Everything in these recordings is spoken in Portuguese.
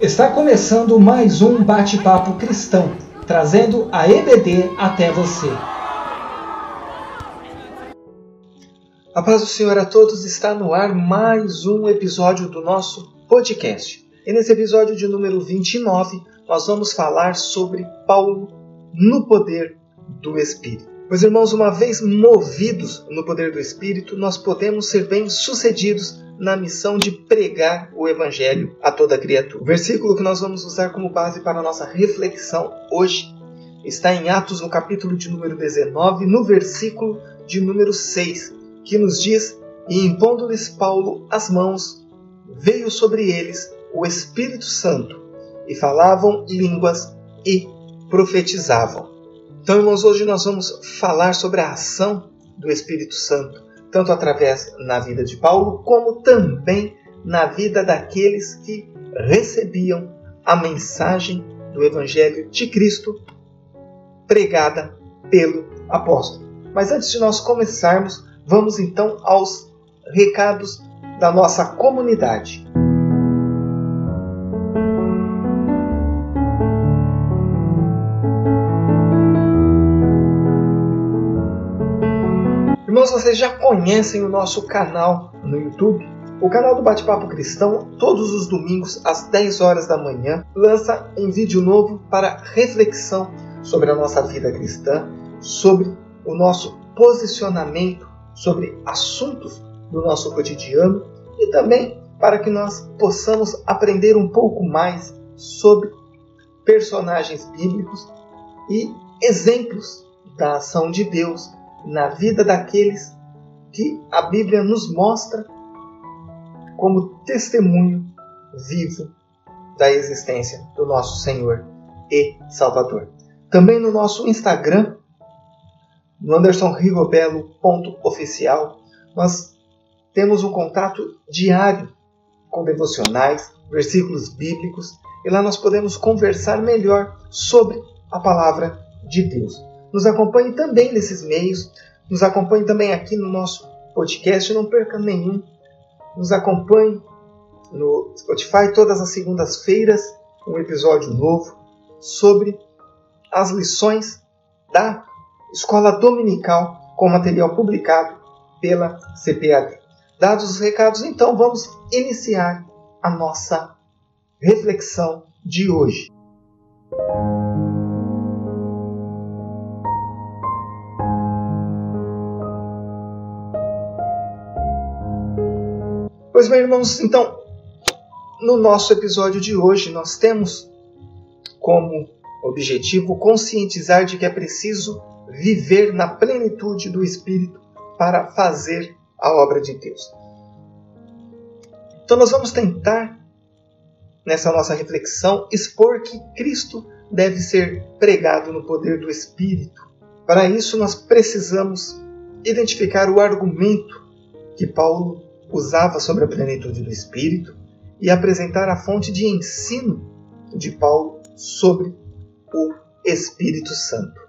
Está começando mais um bate-papo cristão, trazendo a EBD até você. A paz do Senhor a todos está no ar mais um episódio do nosso podcast. E nesse episódio de número 29, nós vamos falar sobre Paulo no poder do Espírito. Meus irmãos, uma vez movidos no poder do Espírito, nós podemos ser bem-sucedidos na missão de pregar o Evangelho a toda criatura. O versículo que nós vamos usar como base para a nossa reflexão hoje está em Atos, no capítulo de número 19, no versículo de número 6, que nos diz: E impondo-lhes Paulo as mãos, veio sobre eles o Espírito Santo, e falavam línguas e profetizavam. Então, irmãos, hoje nós vamos falar sobre a ação do Espírito Santo, tanto através na vida de Paulo, como também na vida daqueles que recebiam a mensagem do Evangelho de Cristo pregada pelo apóstolo. Mas antes de nós começarmos, vamos então aos recados da nossa comunidade. Irmãos, vocês já conhecem o nosso canal no YouTube? O canal do Bate-Papo Cristão, todos os domingos às 10 horas da manhã, lança um vídeo novo para reflexão sobre a nossa vida cristã, sobre o nosso posicionamento, sobre assuntos do nosso cotidiano e também para que nós possamos aprender um pouco mais sobre personagens bíblicos e exemplos da ação de Deus na vida daqueles que a Bíblia nos mostra como testemunho vivo da existência do nosso Senhor e Salvador. Também no nosso Instagram, no andersonrigobelo.oficial, nós temos um contato diário com devocionais, versículos bíblicos, e lá nós podemos conversar melhor sobre a palavra de Deus. Nos acompanhe também nesses meios, nos acompanhe também aqui no nosso podcast, não perca nenhum. Nos acompanhe no Spotify todas as segundas-feiras, um episódio novo sobre as lições da Escola Dominical com material publicado pela CPAD. Dados os recados, então vamos iniciar a nossa reflexão de hoje. Pois bem, irmãos, então, no nosso episódio de hoje, nós temos como objetivo conscientizar de que é preciso viver na plenitude do Espírito para fazer a obra de Deus. Então, nós vamos tentar, nessa nossa reflexão, expor que Cristo deve ser pregado no poder do Espírito. Para isso, nós precisamos identificar o argumento que Paulo usava sobre a plenitude do Espírito e apresentar a fonte de ensino de Paulo sobre o Espírito Santo.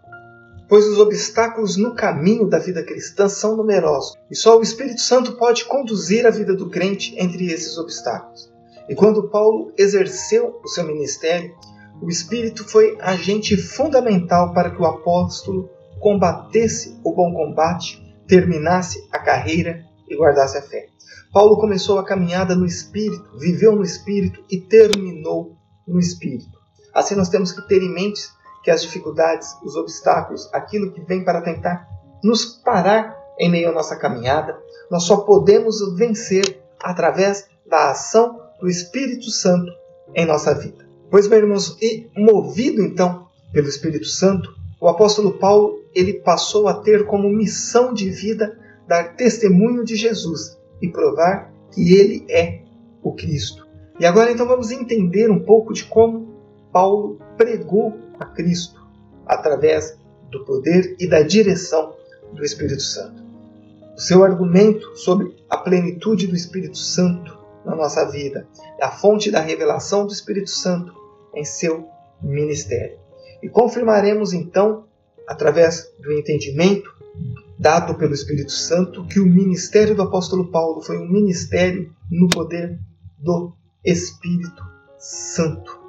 Pois os obstáculos no caminho da vida cristã são numerosos e só o Espírito Santo pode conduzir a vida do crente entre esses obstáculos. E quando Paulo exerceu o seu ministério, o Espírito foi agente fundamental para que o apóstolo combatesse o bom combate, terminasse a carreira e guardasse a fé. Paulo começou a caminhada no Espírito, viveu no Espírito e terminou no Espírito. Assim, nós temos que ter em mente que as dificuldades, os obstáculos, aquilo que vem para tentar nos parar em meio à nossa caminhada, nós só podemos vencer através da ação do Espírito Santo em nossa vida. Pois, meus irmãos, e movido então pelo Espírito Santo, o apóstolo Paulo ele passou a ter como missão de vida dar testemunho de Jesus e provar que ele é o Cristo. E agora então vamos entender um pouco de como Paulo pregou a Cristo através do poder e da direção do Espírito Santo. O seu argumento sobre a plenitude do Espírito Santo na nossa vida, a fonte da revelação do Espírito Santo em seu ministério. E confirmaremos então, através do entendimento dado pelo Espírito Santo que o ministério do apóstolo Paulo foi um ministério no poder do Espírito Santo.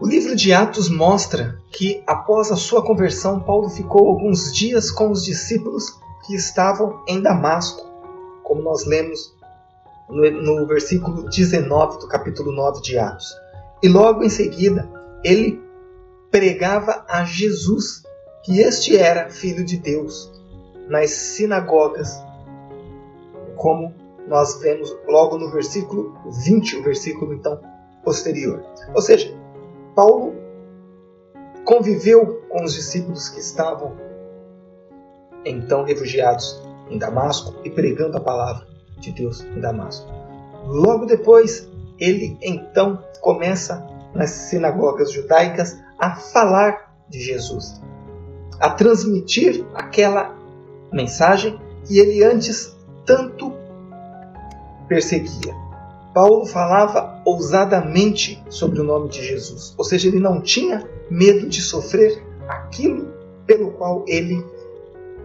O livro de Atos mostra que, após a sua conversão, Paulo ficou alguns dias com os discípulos que estavam em Damasco, como nós lemos no, no versículo 19 do capítulo 9 de Atos. E logo em seguida, ele pregava a Jesus, que este era filho de Deus, nas sinagogas, como nós vemos logo no versículo 20, o versículo então posterior. Ou seja, Paulo conviveu com os discípulos que estavam então refugiados em Damasco e pregando a palavra de Deus em Damasco. Logo depois, ele então começa nas sinagogas judaicas a falar de Jesus, a transmitir aquela mensagem que ele antes tanto perseguia. Paulo falava ousadamente sobre o nome de Jesus, ou seja, ele não tinha medo de sofrer aquilo pelo qual ele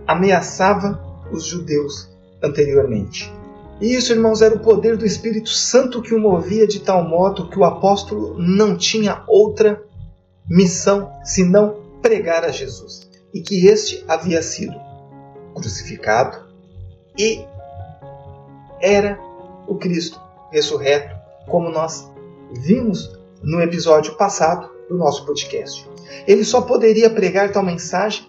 ameaçava os judeus anteriormente. Isso, irmãos, era o poder do Espírito Santo que o movia de tal modo que o apóstolo não tinha outra missão senão pregar a Jesus. E que este havia sido crucificado e era o Cristo ressurreto, como nós vimos no episódio passado do nosso podcast. Ele só poderia pregar tal mensagem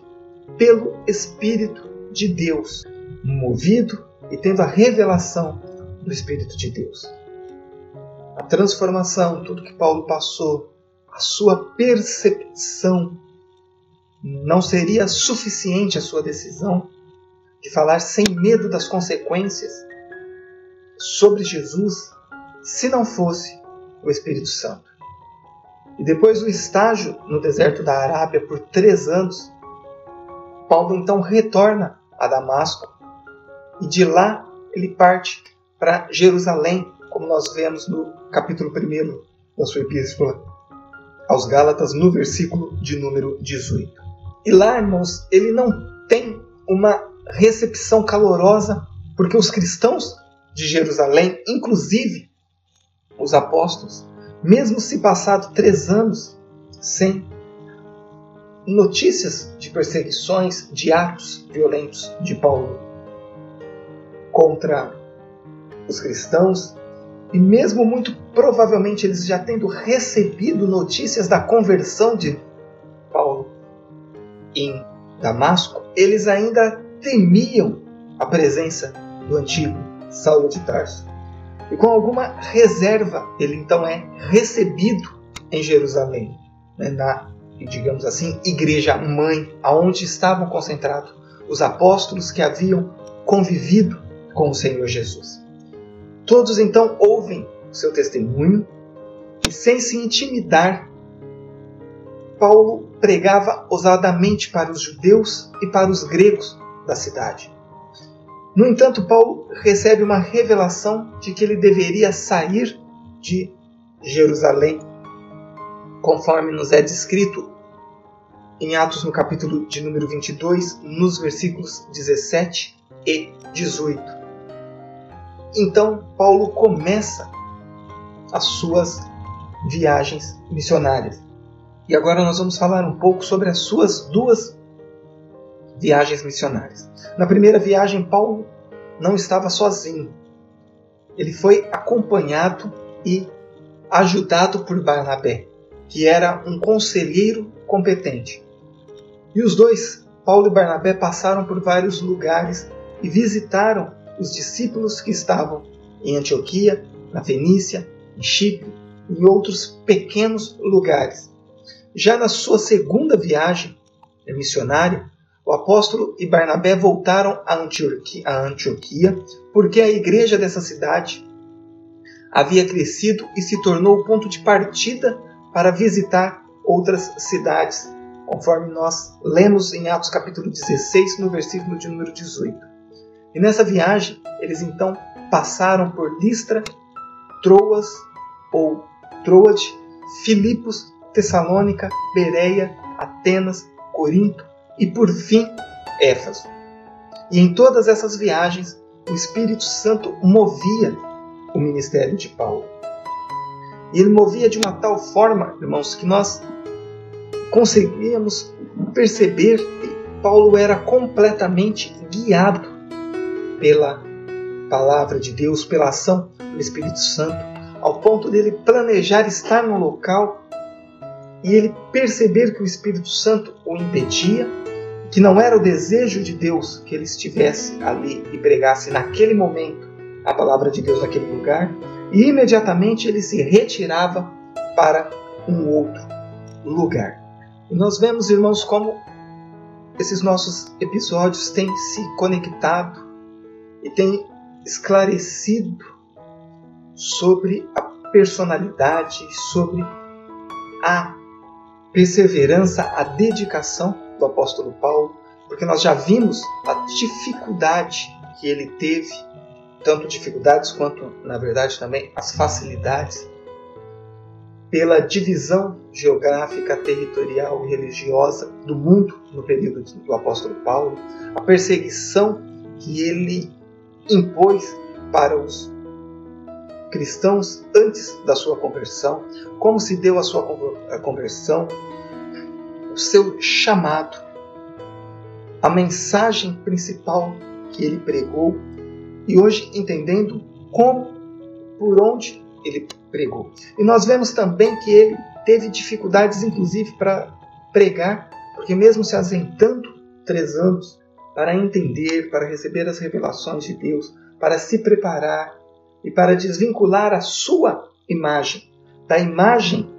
pelo Espírito de Deus, movido e tendo a revelação do Espírito de Deus. A transformação, tudo que Paulo passou, a sua percepção, não seria suficiente a sua decisão de falar sem medo das consequências sobre Jesus se não fosse o Espírito Santo. E depois do estágio no deserto da Arábia por três anos, Paulo então retorna a Damasco e de lá ele parte para Jerusalém, como nós vemos no capítulo 1 da sua epístola aos Gálatas, no versículo de número 18. E lá, irmãos, ele não tem uma recepção calorosa, porque os cristãos de Jerusalém, inclusive os apóstolos, mesmo se passado três anos sem notícias de perseguições, de atos violentos de Paulo contra os cristãos, e mesmo muito provavelmente eles já tendo recebido notícias da conversão de Paulo em Damasco, eles ainda temiam a presença do antigo Saulo de Tarso. E com alguma reserva, ele então é recebido em Jerusalém, né, na, digamos assim, igreja mãe, aonde estavam concentrados os apóstolos que haviam convivido com o Senhor Jesus. Todos então ouvem o seu testemunho e, sem se intimidar, Paulo pregava ousadamente para os judeus e para os gregos da cidade. No entanto, Paulo recebe uma revelação de que ele deveria sair de Jerusalém, conforme nos é descrito em Atos no capítulo de número 22, nos versículos 17 e 18. Então Paulo começa as suas viagens missionárias. E agora nós vamos falar um pouco sobre as suas duas viagens missionárias. Na primeira viagem, Paulo não estava sozinho. Ele foi acompanhado e ajudado por Barnabé, que era um conselheiro competente. E os dois, Paulo e Barnabé, passaram por vários lugares e visitaram os discípulos que estavam em Antioquia, na Fenícia, em Chipre e em outros pequenos lugares. Já na sua segunda viagem missionária, o apóstolo e Barnabé voltaram a Antioquia, porque a igreja dessa cidade havia crescido e se tornou o ponto de partida para visitar outras cidades, conforme nós lemos em Atos capítulo 16, no versículo de número 18. E nessa viagem, eles então passaram por Listra, Troas ou Troade, Filipos, Tessalônica, Bereia, Atenas, Corinto, e por fim Éfeso. E em todas essas viagens, o Espírito Santo movia o ministério de Paulo. E ele movia de uma tal forma, irmãos, que nós conseguíamos perceber que Paulo era completamente guiado pela palavra de Deus, pela ação do Espírito Santo, ao ponto dele planejar estar no local e ele perceber que o Espírito Santo o impedia, que não era o desejo de Deus que ele estivesse ali e pregasse naquele momento a palavra de Deus naquele lugar, e imediatamente ele se retirava para um outro lugar. E nós vemos, irmãos, como esses nossos episódios têm se conectado e têm esclarecido sobre a personalidade, sobre a perseverança, a dedicação do apóstolo Paulo, porque nós já vimos a dificuldade que ele teve tanto dificuldades quanto, na verdade, também as facilidades, pela divisão geográfica, territorial e religiosa do mundo no período do apóstolo Paulo, a perseguição que ele impôs para os cristãos antes da sua conversão, como se deu a sua conversão, o seu chamado, a mensagem principal que ele pregou e hoje entendendo como, por onde ele pregou. E nós vemos também que ele teve dificuldades, inclusive, para pregar, porque mesmo se ausentando três anos para entender, para receber as revelações de Deus, para se preparar e para desvincular a sua imagem da imagem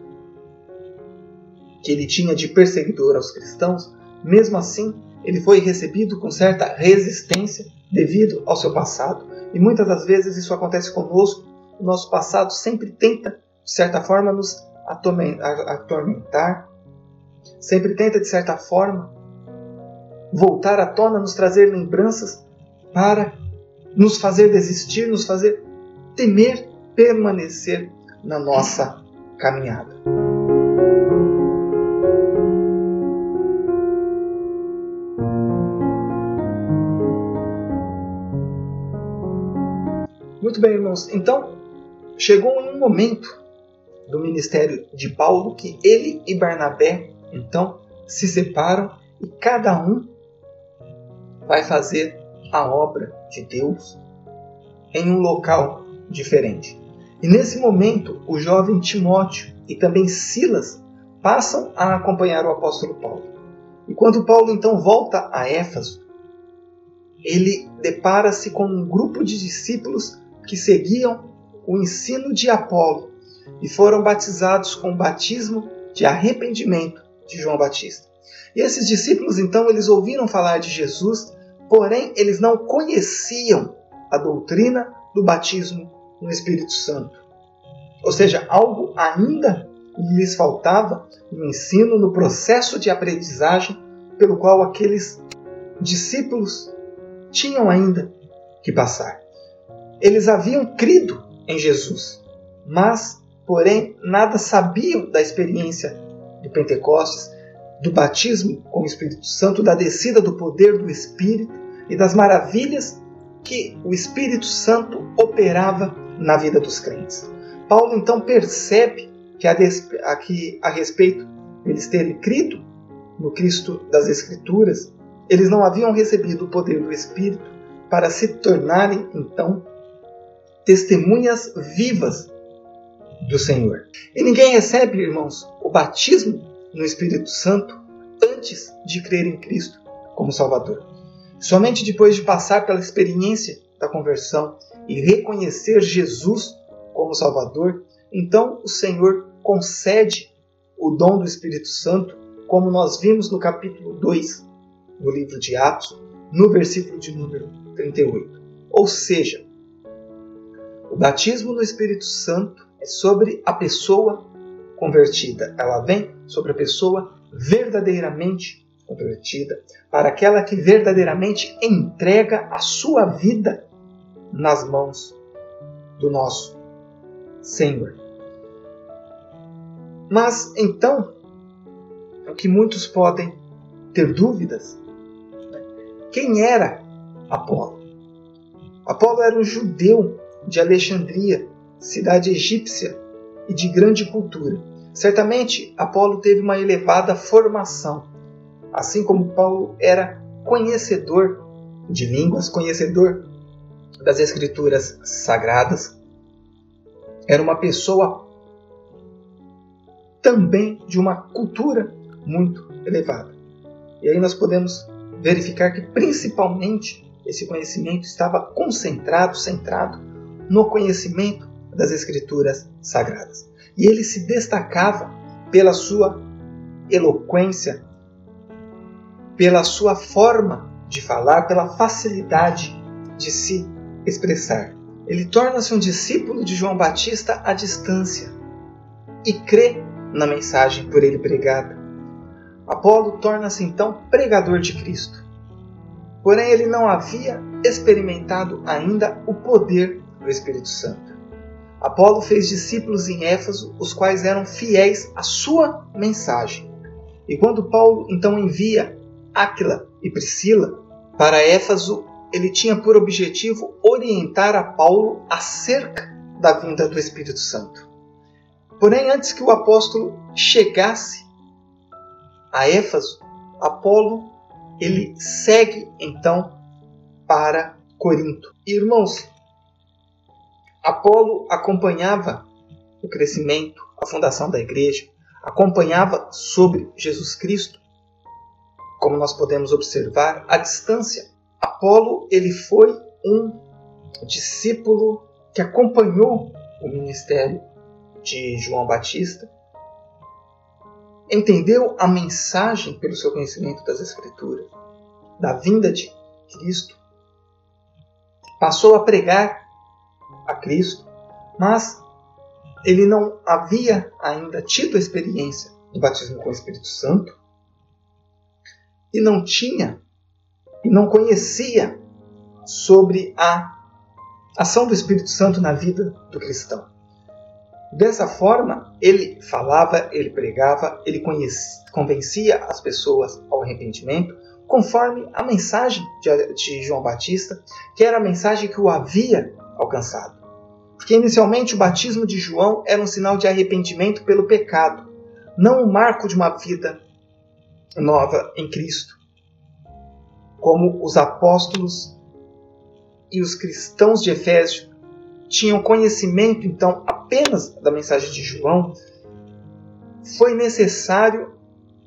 que ele tinha de perseguidor aos cristãos, mesmo assim ele foi recebido com certa resistência devido ao seu passado. E muitas das vezes isso acontece conosco. O nosso passado sempre tenta, de certa forma, nos atormentar, sempre tenta, de certa forma, voltar à tona, nos trazer lembranças para nos fazer desistir, nos fazer temer permanecer na nossa caminhada. Muito bem, irmãos. Então, chegou um momento do ministério de Paulo que ele e Barnabé, então, se separam e cada um vai fazer a obra de Deus em um local diferente. E nesse momento, o jovem Timóteo e também Silas passam a acompanhar o apóstolo Paulo. E quando Paulo então volta a Éfeso, ele depara-se com um grupo de discípulos que seguiam o ensino de Apolo e foram batizados com o batismo de arrependimento de João Batista. E esses discípulos então eles ouviram falar de Jesus, porém eles não conheciam a doutrina do batismo no Espírito Santo. Ou seja, algo ainda lhes faltava no ensino, no processo de aprendizagem pelo qual aqueles discípulos tinham ainda que passar. Eles haviam crido em Jesus, mas, porém, nada sabiam da experiência de Pentecostes, do batismo com o Espírito Santo, da descida do poder do Espírito e das maravilhas que o Espírito Santo operava na vida dos crentes. Paulo então percebe que a, que, a respeito deles terem crido no Cristo das Escrituras, eles não haviam recebido o poder do Espírito para se tornarem então testemunhas vivas do Senhor. E ninguém recebe, irmãos, o batismo no Espírito Santo antes de crer em Cristo como Salvador. Somente depois de passar pela experiência da conversão e reconhecer Jesus como Salvador, então o Senhor concede o dom do Espírito Santo, como nós vimos no capítulo 2 do livro de Atos, no versículo de número 38. Ou seja, o batismo no Espírito Santo é sobre a pessoa convertida. Ela vem sobre a pessoa verdadeiramente convertida, para aquela que verdadeiramente entrega a sua vida nas mãos do nosso Senhor. Mas então, o que muitos podem ter dúvidas. Quem era Apolo? Apolo era um judeu de Alexandria, cidade egípcia e de grande cultura. Certamente, Apolo teve uma elevada formação, assim como Paulo era conhecedor de línguas, conhecedor das escrituras sagradas. Era uma pessoa também de uma cultura muito elevada. E aí nós podemos verificar que principalmente esse conhecimento estava concentrado, centrado no conhecimento das escrituras sagradas. E ele se destacava pela sua eloquência, pela sua forma de falar, pela facilidade de se expressar. Ele torna-se um discípulo de João Batista à distância e crê na mensagem por ele pregada. Apolo torna-se então pregador de Cristo. Porém, ele não havia experimentado ainda o poder do Espírito Santo. Apolo fez discípulos em Éfeso, os quais eram fiéis à sua mensagem. E quando Paulo então envia Áquila e Priscila para Éfeso, ele tinha por objetivo orientar a Paulo acerca da vinda do Espírito Santo. Porém, antes que o apóstolo chegasse a Éfeso, Apolo ele segue então para Corinto. Irmãos, Apolo acompanhava o crescimento, a fundação da igreja, acompanhava sobre Jesus Cristo, como nós podemos observar à distância. Apolo ele foi um discípulo que acompanhou o ministério de João Batista, entendeu a mensagem pelo seu conhecimento das Escrituras, da vinda de Cristo, passou a pregar a Cristo, mas ele não havia ainda tido a experiência do batismo com o Espírito Santo e não tinha e não conhecia sobre a ação do Espírito Santo na vida do cristão. Dessa forma, ele falava, ele pregava, ele conhecia, convencia as pessoas ao arrependimento, conforme a mensagem de, de João Batista, que era a mensagem que o havia alcançado. Porque inicialmente o batismo de João era um sinal de arrependimento pelo pecado, não um marco de uma vida nova em Cristo. Como os apóstolos e os cristãos de Efésio tinham conhecimento então apenas da mensagem de João, foi necessário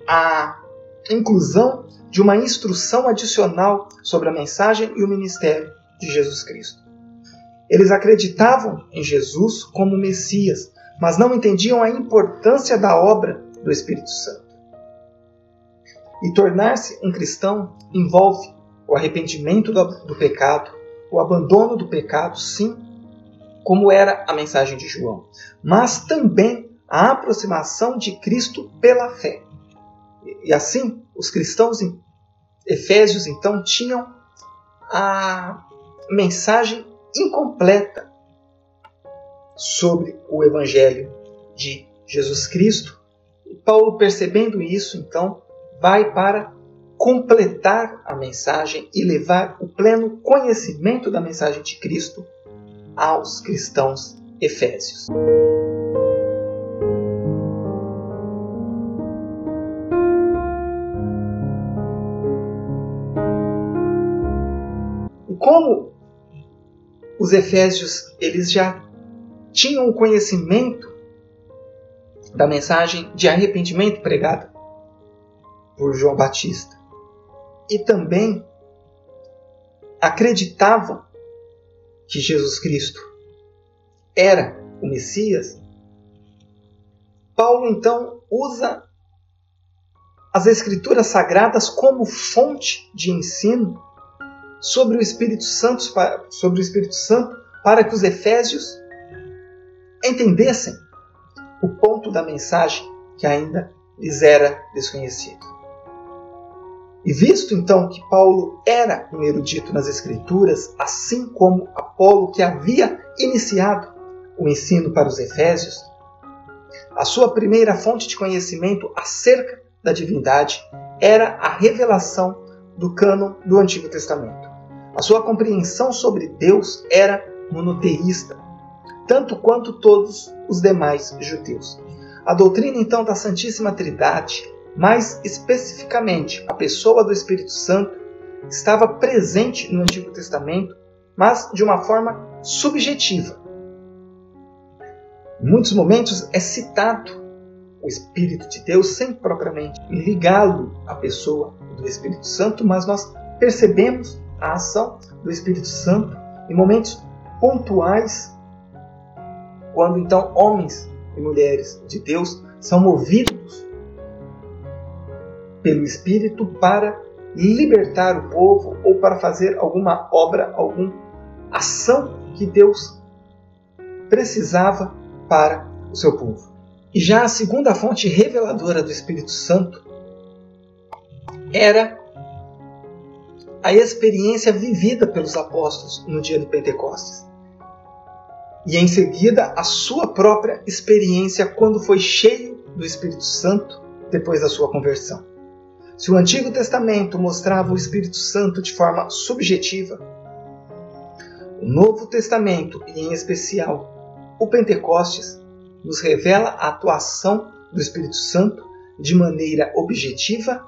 a inclusão de uma instrução adicional sobre a mensagem e o ministério de Jesus Cristo. Eles acreditavam em Jesus como Messias, mas não entendiam a importância da obra do Espírito Santo. E tornar-se um cristão envolve o arrependimento do, pecado, o abandono do pecado, sim, como era a mensagem de João, mas também a aproximação de Cristo pela fé. E assim, os cristãos em Efésios então tinham a mensagem incompleta sobre o evangelho de Jesus Cristo. E Paulo, percebendo isso, então, vai para completar a mensagem e levar o pleno conhecimento da mensagem de Cristo aos cristãos efésios. Os efésios eles já tinham o conhecimento da mensagem de arrependimento pregada por João Batista. E também acreditavam que Jesus Cristo era o Messias, Paulo então usa as Escrituras Sagradas como fonte de ensino sobre o Espírito Santo, sobre o Espírito Santo para que os efésios entendessem o ponto da mensagem que ainda lhes era desconhecido. E visto então que Paulo era um erudito nas Escrituras, assim como Apolo, que havia iniciado o ensino para os Efésios, a sua primeira fonte de conhecimento acerca da divindade era a revelação do cânon do Antigo Testamento. A sua compreensão sobre Deus era monoteísta, tanto quanto todos os demais judeus. A doutrina então da Santíssima Trindade, mais especificamente a pessoa do Espírito Santo, estava presente no Antigo Testamento, mas de uma forma subjetiva. Em muitos momentos é citado o Espírito de Deus sem propriamente ligá-lo à pessoa do Espírito Santo, mas nós percebemos a ação do Espírito Santo em momentos pontuais, quando então homens e mulheres de Deus são movidos pelo Espírito para libertar o povo ou para fazer alguma obra, alguma ação que Deus precisava para o seu povo. E já a segunda fonte reveladora do Espírito Santo era a experiência vivida pelos apóstolos no dia de Pentecostes e em seguida a sua própria experiência quando foi cheio do Espírito Santo depois da sua conversão. Se o Antigo Testamento mostrava o Espírito Santo de forma subjetiva, o Novo Testamento, e em especial o Pentecostes, nos revela a atuação do Espírito Santo de maneira objetiva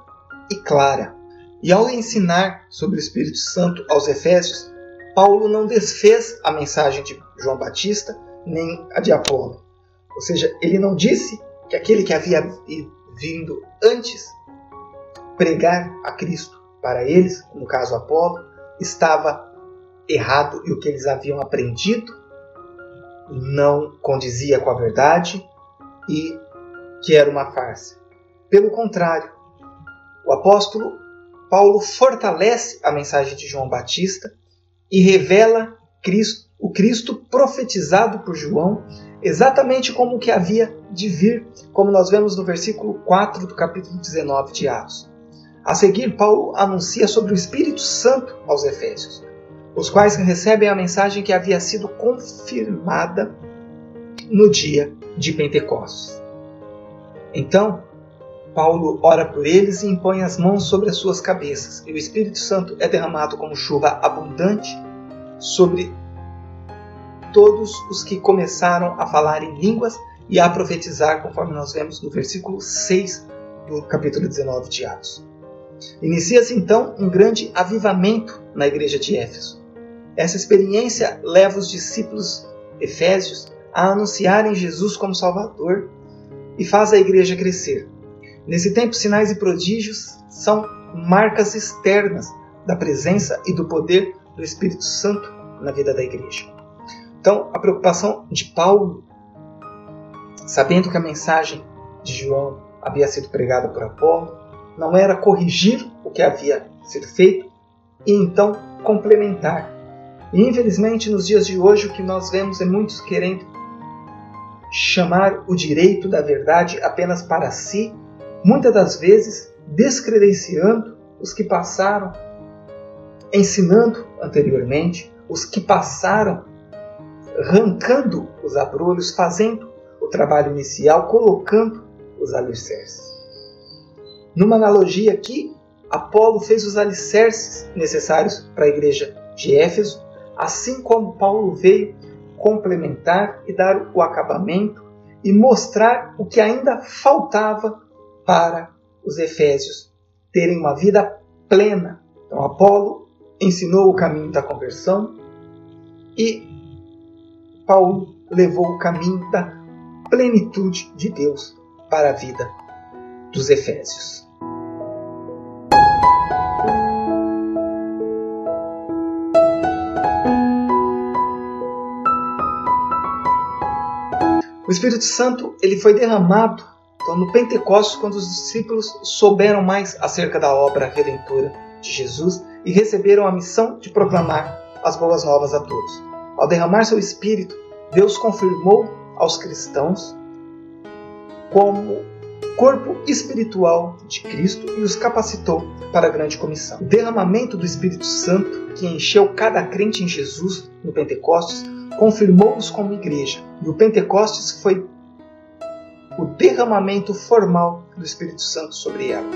e clara. E ao ensinar sobre o Espírito Santo aos Efésios, Paulo não desfez a mensagem de João Batista nem a de Apolo. Ou seja, ele não disse que aquele que havia vindo antes pregar a Cristo para eles, no caso Apolo, estava errado e o que eles haviam aprendido não condizia com a verdade e que era uma farsa. Pelo contrário, o apóstolo Paulo fortalece a mensagem de João Batista e revela Cristo, o Cristo profetizado por João, exatamente como que havia de vir, como nós vemos no versículo 4 do capítulo 19 de Atos. A seguir, Paulo anuncia sobre o Espírito Santo aos Efésios, os quais recebem a mensagem que havia sido confirmada no dia de Pentecostes. Então, Paulo ora por eles e impõe as mãos sobre as suas cabeças, e o Espírito Santo é derramado como chuva abundante sobre todos os que começaram a falar em línguas e a profetizar, conforme nós vemos no versículo 6 do capítulo 19 de Atos. Inicia-se então um grande avivamento na igreja de Éfeso. Essa experiência leva os discípulos efésios a anunciarem Jesus como Salvador e faz a igreja crescer. Nesse tempo, sinais e prodígios são marcas externas da presença e do poder do Espírito Santo na vida da igreja. Então, a preocupação de Paulo, sabendo que a mensagem de João havia sido pregada por Apolo, não era corrigir o que havia sido feito e então complementar. E infelizmente, nos dias de hoje, o que nós vemos é muitos querendo chamar o direito da verdade apenas para si muitas das vezes descredenciando os que passaram ensinando anteriormente, os que passaram arrancando os abrolhos, fazendo o trabalho inicial, colocando os alicerces. Numa analogia aqui, Apolo fez os alicerces necessários para a igreja de Éfeso, assim como Paulo veio complementar e dar o acabamento e mostrar o que ainda faltava para os efésios terem uma vida plena. Então, Apolo ensinou o caminho da conversão e Paulo levou o caminho da plenitude de Deus para a vida dos efésios. O Espírito Santo ele foi derramado no Pentecostes, quando os discípulos souberam mais acerca da obra redentora de Jesus e receberam a missão de proclamar as boas novas a todos. Ao derramar seu Espírito, Deus confirmou aos cristãos como corpo espiritual de Cristo e os capacitou para a grande comissão. O derramamento do Espírito Santo, que encheu cada crente em Jesus no Pentecostes, confirmou-os como igreja. E o Pentecostes foi o derramamento formal do Espírito Santo sobre ela.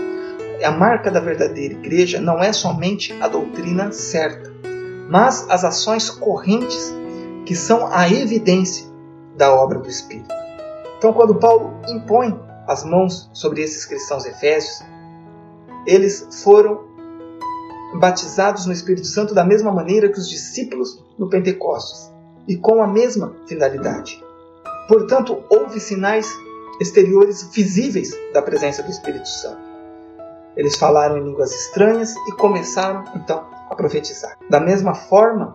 a marca da verdadeira igreja não é somente a doutrina certa, mas as ações correntes que são a evidência da obra do Espírito. Então, quando Paulo impõe as mãos sobre esses cristãos efésios, eles foram batizados no Espírito Santo da mesma maneira que os discípulos no Pentecostes e com a mesma finalidade. Portanto, houve sinais exteriores visíveis da presença do Espírito Santo. Eles falaram em línguas estranhas e começaram então a profetizar. Da mesma forma,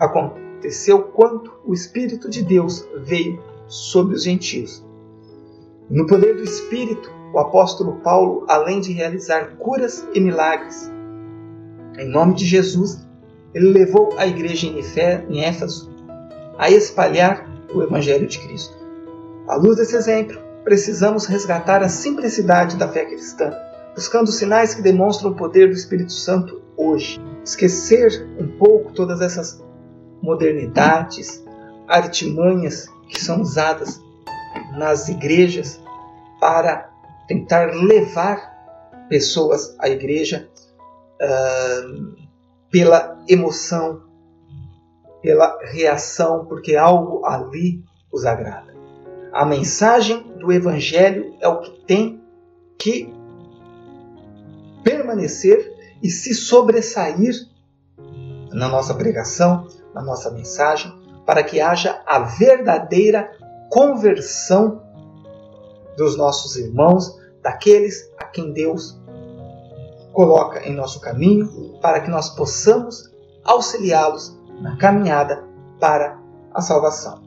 aconteceu quando o Espírito de Deus veio sobre os gentios. No poder do Espírito, o apóstolo Paulo, além de realizar curas e milagres, em nome de Jesus, ele levou a igreja em Éfeso a espalhar o Evangelho de Cristo. À luz desse exemplo, precisamos resgatar a simplicidade da fé cristã, buscando sinais que demonstram o poder do Espírito Santo hoje. Esquecer um pouco todas essas modernidades, artimanhas que são usadas nas igrejas para tentar levar pessoas à igreja uh, pela emoção, pela reação, porque algo ali os agrada. A mensagem do Evangelho é o que tem que permanecer e se sobressair na nossa pregação, na nossa mensagem, para que haja a verdadeira conversão dos nossos irmãos, daqueles a quem Deus coloca em nosso caminho, para que nós possamos auxiliá-los na caminhada para a salvação.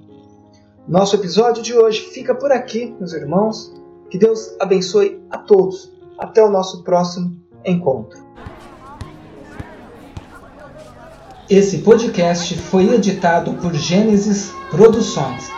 Nosso episódio de hoje fica por aqui, meus irmãos. Que Deus abençoe a todos. Até o nosso próximo encontro. Esse podcast foi editado por Gênesis Produções.